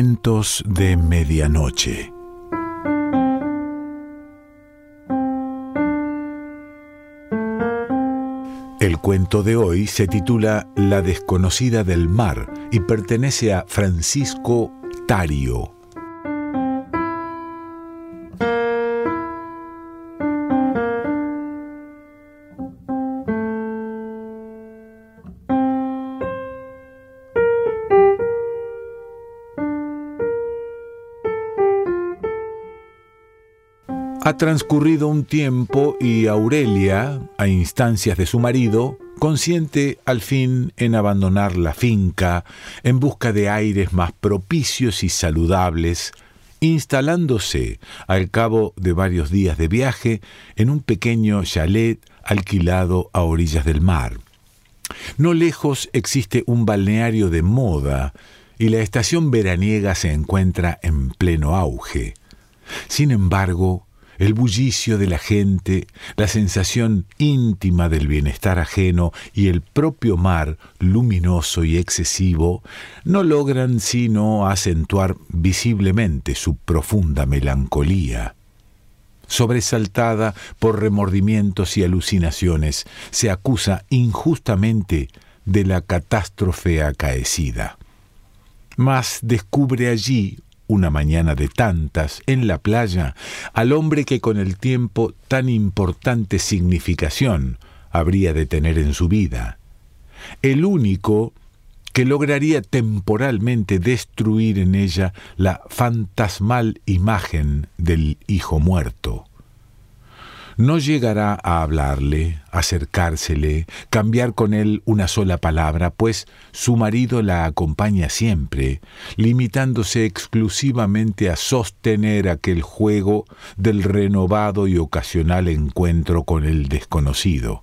De Medianoche. El cuento de hoy se titula La desconocida del mar y pertenece a Francisco Tario. Ha transcurrido un tiempo y Aurelia, a instancias de su marido, consiente al fin en abandonar la finca en busca de aires más propicios y saludables, instalándose al cabo de varios días de viaje en un pequeño chalet alquilado a orillas del mar. No lejos existe un balneario de moda y la estación veraniega se encuentra en pleno auge. Sin embargo, el bullicio de la gente, la sensación íntima del bienestar ajeno y el propio mar luminoso y excesivo no logran sino acentuar visiblemente su profunda melancolía. Sobresaltada por remordimientos y alucinaciones, se acusa injustamente de la catástrofe acaecida. Mas descubre allí una mañana de tantas, en la playa, al hombre que con el tiempo tan importante significación habría de tener en su vida. El único que lograría temporalmente destruir en ella la fantasmal imagen del hijo muerto no llegará a hablarle, acercársele, cambiar con él una sola palabra, pues su marido la acompaña siempre, limitándose exclusivamente a sostener aquel juego del renovado y ocasional encuentro con el desconocido.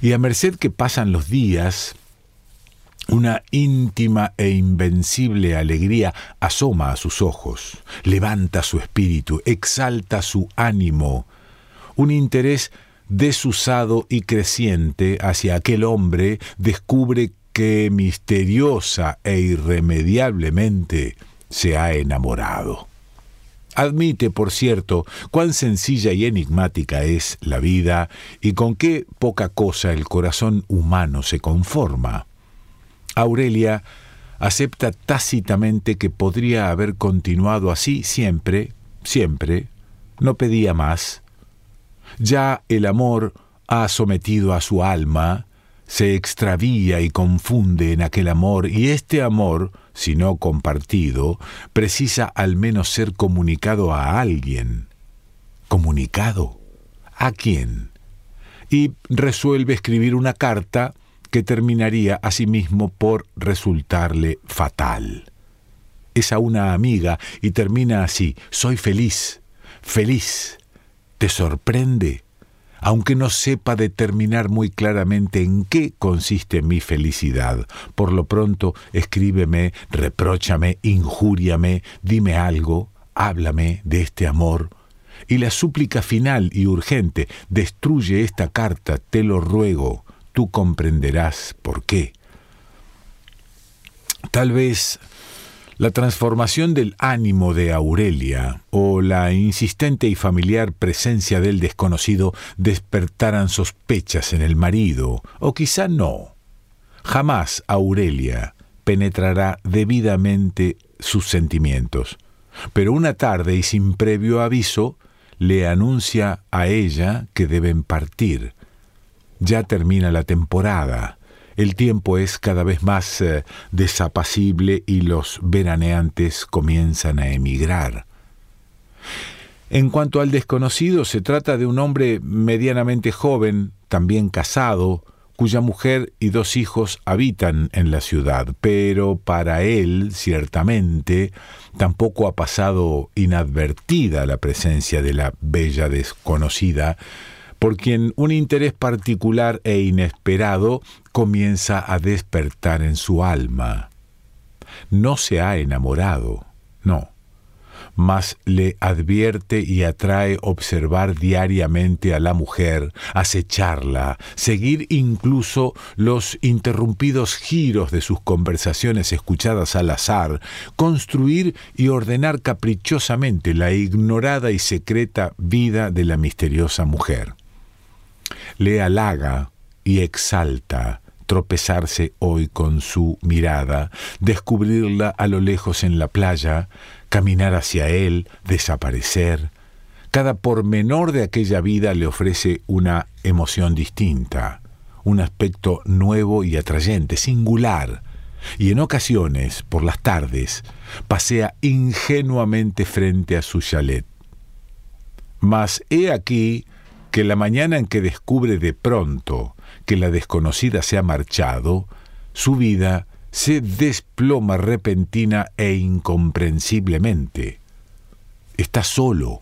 Y a merced que pasan los días, una íntima e invencible alegría asoma a sus ojos, levanta su espíritu, exalta su ánimo, un interés desusado y creciente hacia aquel hombre descubre que misteriosa e irremediablemente se ha enamorado. Admite, por cierto, cuán sencilla y enigmática es la vida y con qué poca cosa el corazón humano se conforma. Aurelia acepta tácitamente que podría haber continuado así siempre, siempre, no pedía más, ya el amor ha sometido a su alma, se extravía y confunde en aquel amor, y este amor, si no compartido, precisa al menos ser comunicado a alguien. ¿Comunicado? ¿A quién? Y resuelve escribir una carta que terminaría asimismo por resultarle fatal. Es a una amiga y termina así, soy feliz, feliz, ¿Te sorprende? Aunque no sepa determinar muy claramente en qué consiste mi felicidad, por lo pronto escríbeme, repróchame, injúriame, dime algo, háblame de este amor. Y la súplica final y urgente, destruye esta carta, te lo ruego, tú comprenderás por qué. Tal vez la transformación del ánimo de Aurelia o la insistente y familiar presencia del desconocido despertaran sospechas en el marido, o quizá no. Jamás Aurelia penetrará debidamente sus sentimientos, pero una tarde y sin previo aviso le anuncia a ella que deben partir. Ya termina la temporada, el tiempo es cada vez más eh, desapacible y los veraneantes comienzan a emigrar. En cuanto al desconocido, se trata de un hombre medianamente joven, también casado, cuya mujer y dos hijos habitan en la ciudad, pero para él, ciertamente, tampoco ha pasado inadvertida la presencia de la bella desconocida, por quien un interés particular e inesperado comienza a despertar en su alma. No se ha enamorado, no. mas le advierte y atrae observar diariamente a la mujer, acecharla, seguir incluso los interrumpidos giros de sus conversaciones escuchadas al azar, construir y ordenar caprichosamente la ignorada y secreta vida de la misteriosa mujer. Le halaga y exalta, tropezarse hoy con su mirada, descubrirla a lo lejos en la playa, caminar hacia él, desaparecer. Cada pormenor de aquella vida le ofrece una emoción distinta, un aspecto nuevo y atrayente, singular, y en ocasiones, por las tardes, pasea ingenuamente frente a su chalet. Mas he aquí que la mañana en que descubre de pronto que la desconocida se ha marchado, su vida se desploma repentina e incomprensiblemente. Está solo.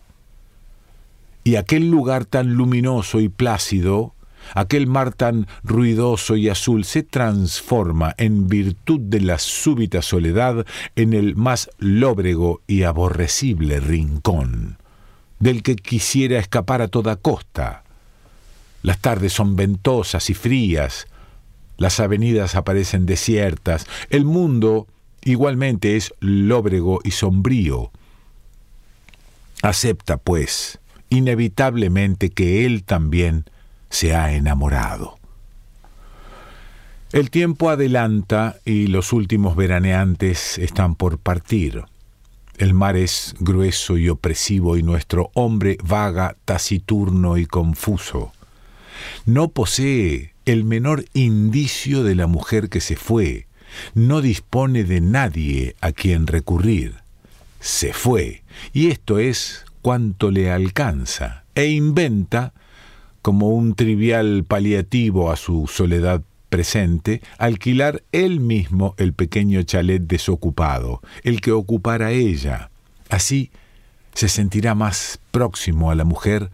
Y aquel lugar tan luminoso y plácido, aquel mar tan ruidoso y azul, se transforma, en virtud de la súbita soledad, en el más lóbrego y aborrecible rincón, del que quisiera escapar a toda costa las tardes son ventosas y frías, las avenidas aparecen desiertas, el mundo igualmente es lóbrego y sombrío. Acepta, pues, inevitablemente que él también se ha enamorado. El tiempo adelanta y los últimos veraneantes están por partir. El mar es grueso y opresivo y nuestro hombre vaga, taciturno y confuso. No posee el menor indicio de la mujer que se fue, no dispone de nadie a quien recurrir. Se fue, y esto es cuanto le alcanza, e inventa, como un trivial paliativo a su soledad presente, alquilar él mismo el pequeño chalet desocupado, el que ocupara ella. Así se sentirá más próximo a la mujer,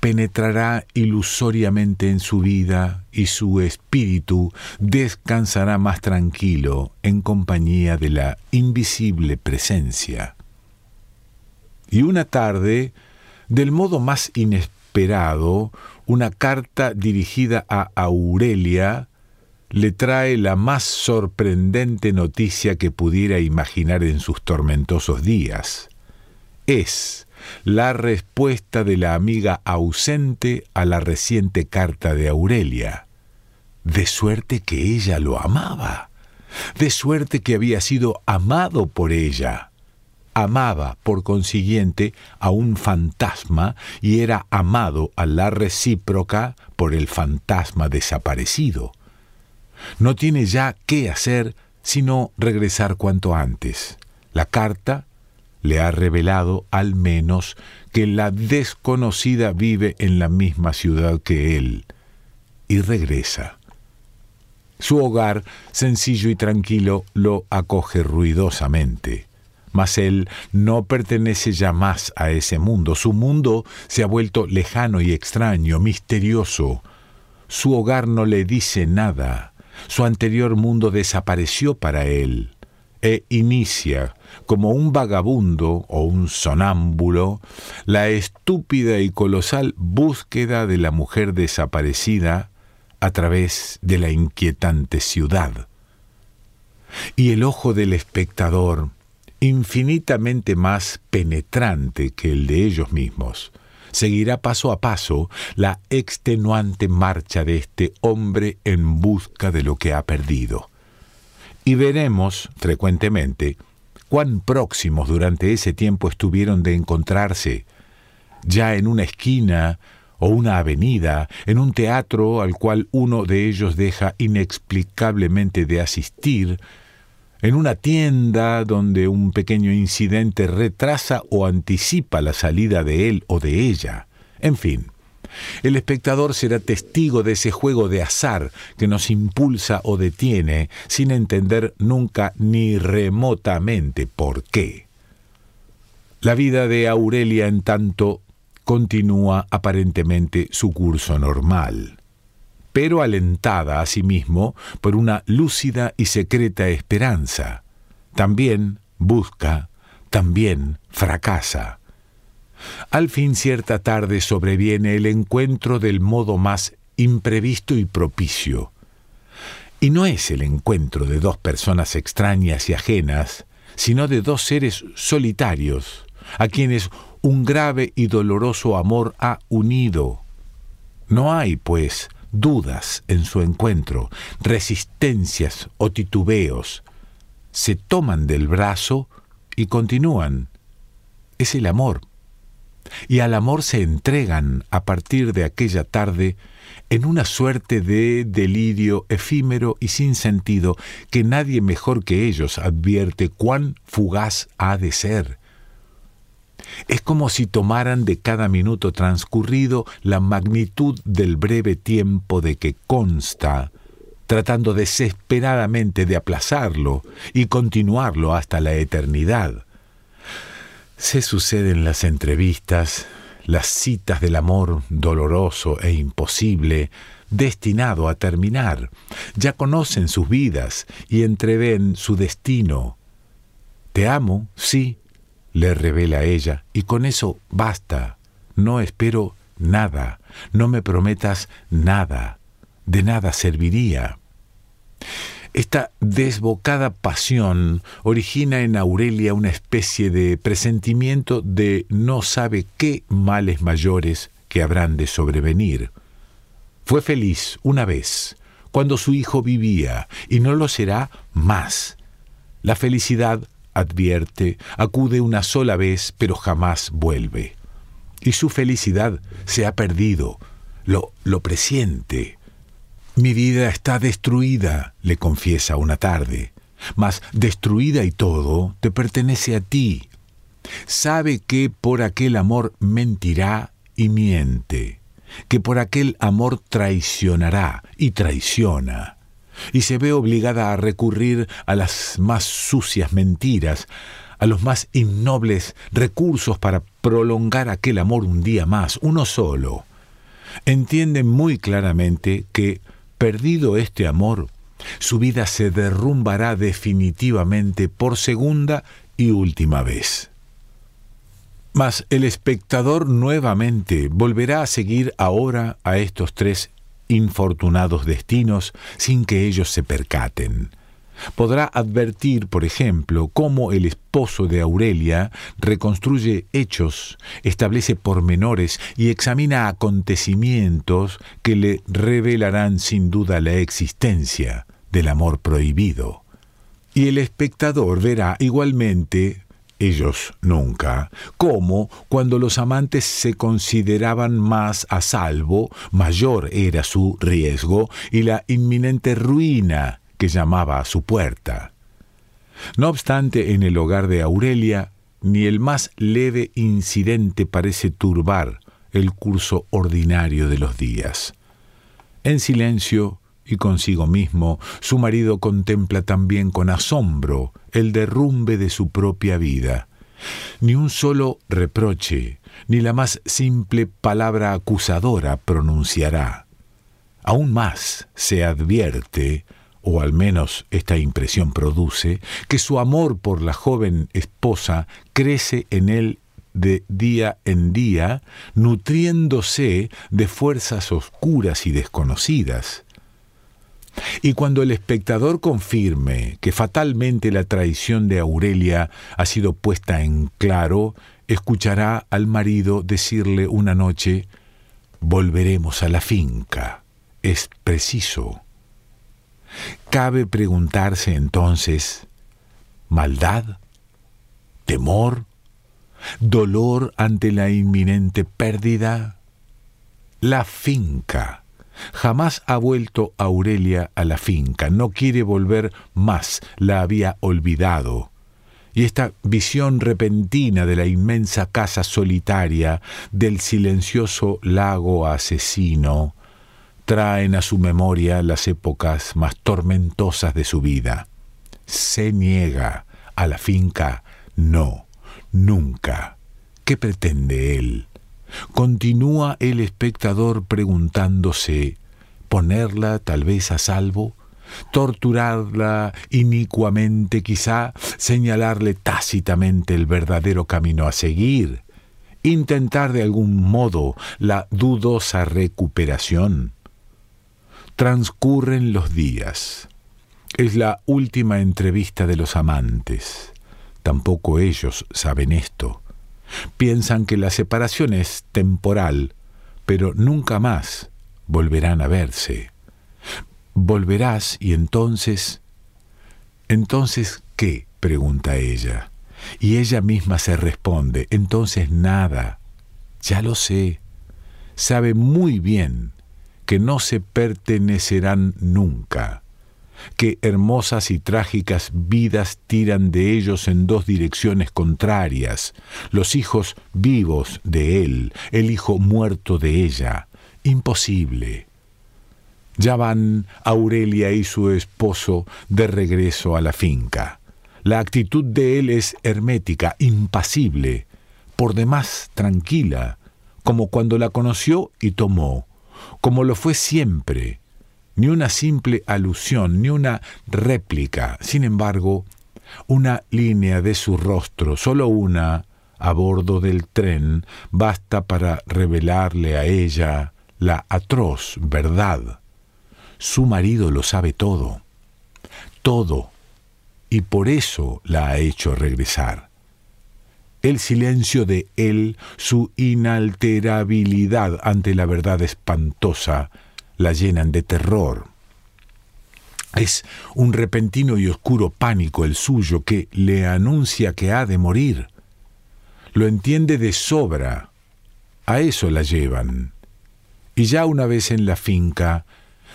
penetrará ilusoriamente en su vida y su espíritu descansará más tranquilo en compañía de la invisible presencia. Y una tarde, del modo más inesperado, una carta dirigida a Aurelia le trae la más sorprendente noticia que pudiera imaginar en sus tormentosos días es la respuesta de la amiga ausente a la reciente carta de Aurelia. De suerte que ella lo amaba, de suerte que había sido amado por ella. Amaba, por consiguiente, a un fantasma y era amado a la recíproca por el fantasma desaparecido. No tiene ya qué hacer sino regresar cuanto antes. La carta le ha revelado al menos que la desconocida vive en la misma ciudad que él y regresa. Su hogar, sencillo y tranquilo, lo acoge ruidosamente. Mas él no pertenece ya más a ese mundo. Su mundo se ha vuelto lejano y extraño, misterioso. Su hogar no le dice nada. Su anterior mundo desapareció para él e inicia, como un vagabundo o un sonámbulo, la estúpida y colosal búsqueda de la mujer desaparecida a través de la inquietante ciudad. Y el ojo del espectador, infinitamente más penetrante que el de ellos mismos, seguirá paso a paso la extenuante marcha de este hombre en busca de lo que ha perdido. Y veremos frecuentemente cuán próximos durante ese tiempo estuvieron de encontrarse, ya en una esquina o una avenida, en un teatro al cual uno de ellos deja inexplicablemente de asistir, en una tienda donde un pequeño incidente retrasa o anticipa la salida de él o de ella, en fin, el espectador será testigo de ese juego de azar que nos impulsa o detiene sin entender nunca ni remotamente por qué. La vida de Aurelia, en tanto, continúa aparentemente su curso normal, pero alentada asimismo por una lúcida y secreta esperanza. También busca, también fracasa. Al fin cierta tarde sobreviene el encuentro del modo más imprevisto y propicio. Y no es el encuentro de dos personas extrañas y ajenas, sino de dos seres solitarios, a quienes un grave y doloroso amor ha unido. No hay, pues, dudas en su encuentro, resistencias o titubeos. Se toman del brazo y continúan. Es el amor. Y al amor se entregan a partir de aquella tarde en una suerte de delirio efímero y sin sentido que nadie mejor que ellos advierte cuán fugaz ha de ser. Es como si tomaran de cada minuto transcurrido la magnitud del breve tiempo de que consta, tratando desesperadamente de aplazarlo y continuarlo hasta la eternidad. Se suceden las entrevistas, las citas del amor doloroso e imposible, destinado a terminar. Ya conocen sus vidas y entreven su destino. Te amo, sí, le revela ella, y con eso basta. No espero nada, no me prometas nada, de nada serviría. Esta desbocada pasión origina en Aurelia una especie de presentimiento de no sabe qué males mayores que habrán de sobrevenir. Fue feliz una vez, cuando su hijo vivía, y no lo será más. La felicidad, advierte, acude una sola vez, pero jamás vuelve. Y su felicidad se ha perdido, lo, lo presiente. Mi vida está destruida, le confiesa una tarde, mas destruida y todo te pertenece a ti. Sabe que por aquel amor mentirá y miente, que por aquel amor traicionará y traiciona, y se ve obligada a recurrir a las más sucias mentiras, a los más innobles recursos para prolongar aquel amor un día más, uno solo. Entiende muy claramente que Perdido este amor, su vida se derrumbará definitivamente por segunda y última vez. Mas el espectador nuevamente volverá a seguir ahora a estos tres infortunados destinos sin que ellos se percaten podrá advertir, por ejemplo, cómo el esposo de Aurelia reconstruye hechos, establece pormenores y examina acontecimientos que le revelarán sin duda la existencia del amor prohibido. Y el espectador verá igualmente ellos nunca, cómo cuando los amantes se consideraban más a salvo, mayor era su riesgo y la inminente ruina que llamaba a su puerta. No obstante, en el hogar de Aurelia, ni el más leve incidente parece turbar el curso ordinario de los días. En silencio y consigo mismo, su marido contempla también con asombro el derrumbe de su propia vida. Ni un solo reproche, ni la más simple palabra acusadora pronunciará. Aún más se advierte o al menos esta impresión produce, que su amor por la joven esposa crece en él de día en día, nutriéndose de fuerzas oscuras y desconocidas. Y cuando el espectador confirme que fatalmente la traición de Aurelia ha sido puesta en claro, escuchará al marido decirle una noche, volveremos a la finca. Es preciso. Cabe preguntarse entonces, ¿maldad? ¿Temor? ¿Dolor ante la inminente pérdida? La finca. Jamás ha vuelto Aurelia a la finca, no quiere volver más, la había olvidado. Y esta visión repentina de la inmensa casa solitaria, del silencioso lago asesino, traen a su memoria las épocas más tormentosas de su vida. Se niega a la finca, no, nunca. ¿Qué pretende él? Continúa el espectador preguntándose, ¿ponerla tal vez a salvo? torturarla inicuamente quizá, señalarle tácitamente el verdadero camino a seguir, intentar de algún modo la dudosa recuperación. Transcurren los días. Es la última entrevista de los amantes. Tampoco ellos saben esto. Piensan que la separación es temporal, pero nunca más volverán a verse. Volverás y entonces... Entonces, ¿qué? pregunta ella. Y ella misma se responde, entonces nada. Ya lo sé. Sabe muy bien que no se pertenecerán nunca, que hermosas y trágicas vidas tiran de ellos en dos direcciones contrarias, los hijos vivos de él, el hijo muerto de ella. Imposible. Ya van Aurelia y su esposo de regreso a la finca. La actitud de él es hermética, impasible, por demás tranquila, como cuando la conoció y tomó, como lo fue siempre, ni una simple alusión, ni una réplica. Sin embargo, una línea de su rostro, solo una, a bordo del tren, basta para revelarle a ella la atroz verdad su marido lo sabe todo, todo, y por eso la ha hecho regresar. El silencio de él, su inalterabilidad ante la verdad espantosa, la llenan de terror. Es un repentino y oscuro pánico el suyo que le anuncia que ha de morir. Lo entiende de sobra. A eso la llevan. Y ya una vez en la finca,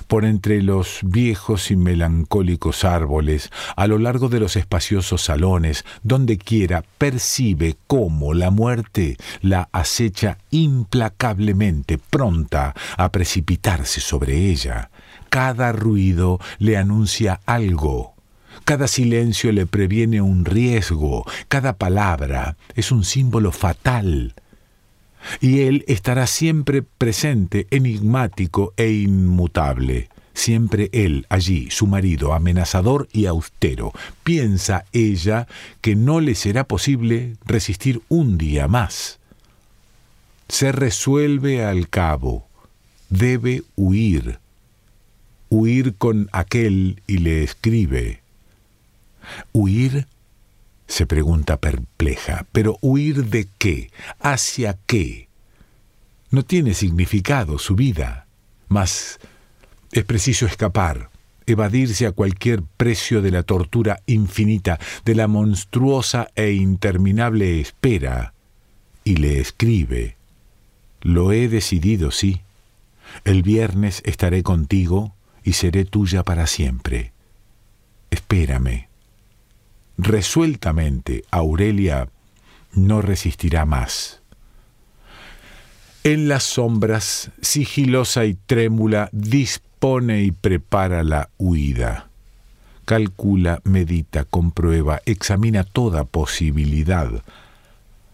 por entre los viejos y melancólicos árboles, a lo largo de los espaciosos salones, donde quiera, percibe cómo la muerte la acecha implacablemente, pronta a precipitarse sobre ella. Cada ruido le anuncia algo. Cada silencio le previene un riesgo, cada palabra es un símbolo fatal y Él estará siempre presente, enigmático e inmutable. Siempre Él allí, su marido, amenazador y austero. Piensa ella que no le será posible resistir un día más. Se resuelve al cabo. Debe huir. Huir con aquel y le escribe. Huir se pregunta perpleja. Pero ¿huir de qué? ¿Hacia qué? No tiene significado su vida, mas es preciso escapar, evadirse a cualquier precio de la tortura infinita, de la monstruosa e interminable espera. Y le escribe, Lo he decidido, sí. El viernes estaré contigo y seré tuya para siempre. Espérame resueltamente, Aurelia no resistirá más. En las sombras, sigilosa y trémula, dispone y prepara la huida. Calcula, medita, comprueba, examina toda posibilidad.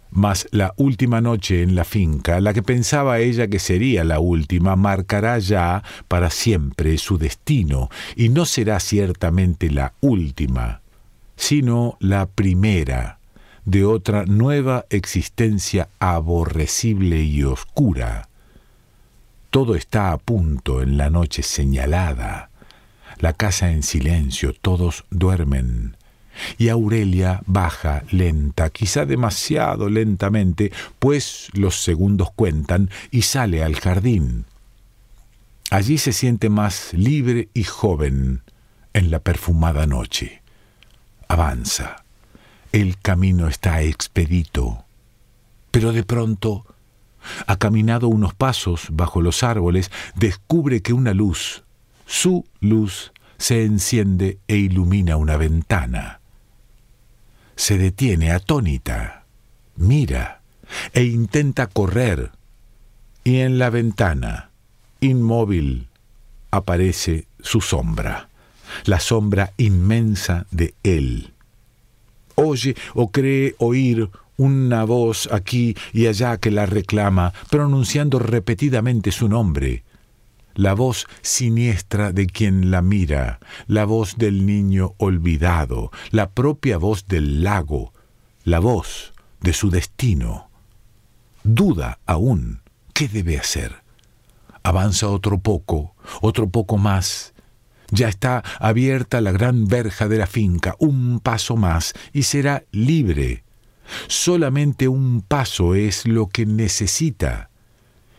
Mas la última noche en la finca, la que pensaba ella que sería la última, marcará ya para siempre su destino, y no será ciertamente la última sino la primera de otra nueva existencia aborrecible y oscura. Todo está a punto en la noche señalada, la casa en silencio, todos duermen, y Aurelia baja lenta, quizá demasiado lentamente, pues los segundos cuentan, y sale al jardín. Allí se siente más libre y joven en la perfumada noche avanza. El camino está expedito. Pero de pronto, ha caminado unos pasos bajo los árboles, descubre que una luz, su luz, se enciende e ilumina una ventana. Se detiene atónita, mira e intenta correr, y en la ventana, inmóvil, aparece su sombra la sombra inmensa de Él. Oye o cree oír una voz aquí y allá que la reclama, pronunciando repetidamente su nombre. la voz siniestra de quien la mira, la voz del niño olvidado, la propia voz del lago, la voz de su destino. Duda aún, ¿qué debe hacer? Avanza otro poco, otro poco más. Ya está abierta la gran verja de la finca, un paso más y será libre. Solamente un paso es lo que necesita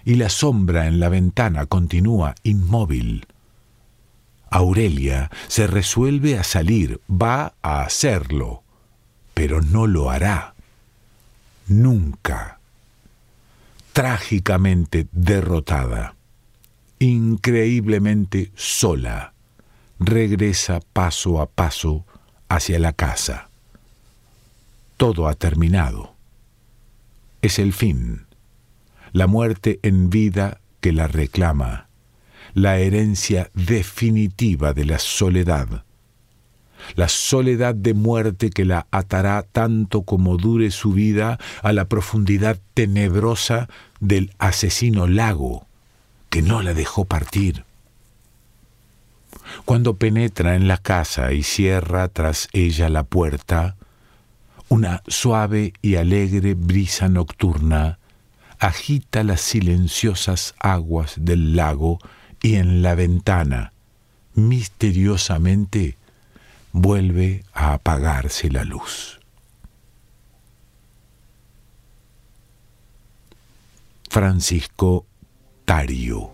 y la sombra en la ventana continúa inmóvil. Aurelia se resuelve a salir, va a hacerlo, pero no lo hará. Nunca. Trágicamente derrotada, increíblemente sola, regresa paso a paso hacia la casa. Todo ha terminado. Es el fin la muerte en vida que la reclama, la herencia definitiva de la soledad, la soledad de muerte que la atará tanto como dure su vida a la profundidad tenebrosa del asesino lago, que no la dejó partir. Cuando penetra en la casa y cierra tras ella la puerta, una suave y alegre brisa nocturna agita las silenciosas aguas del lago y en la ventana, misteriosamente, vuelve a apagarse la luz. Francisco Tario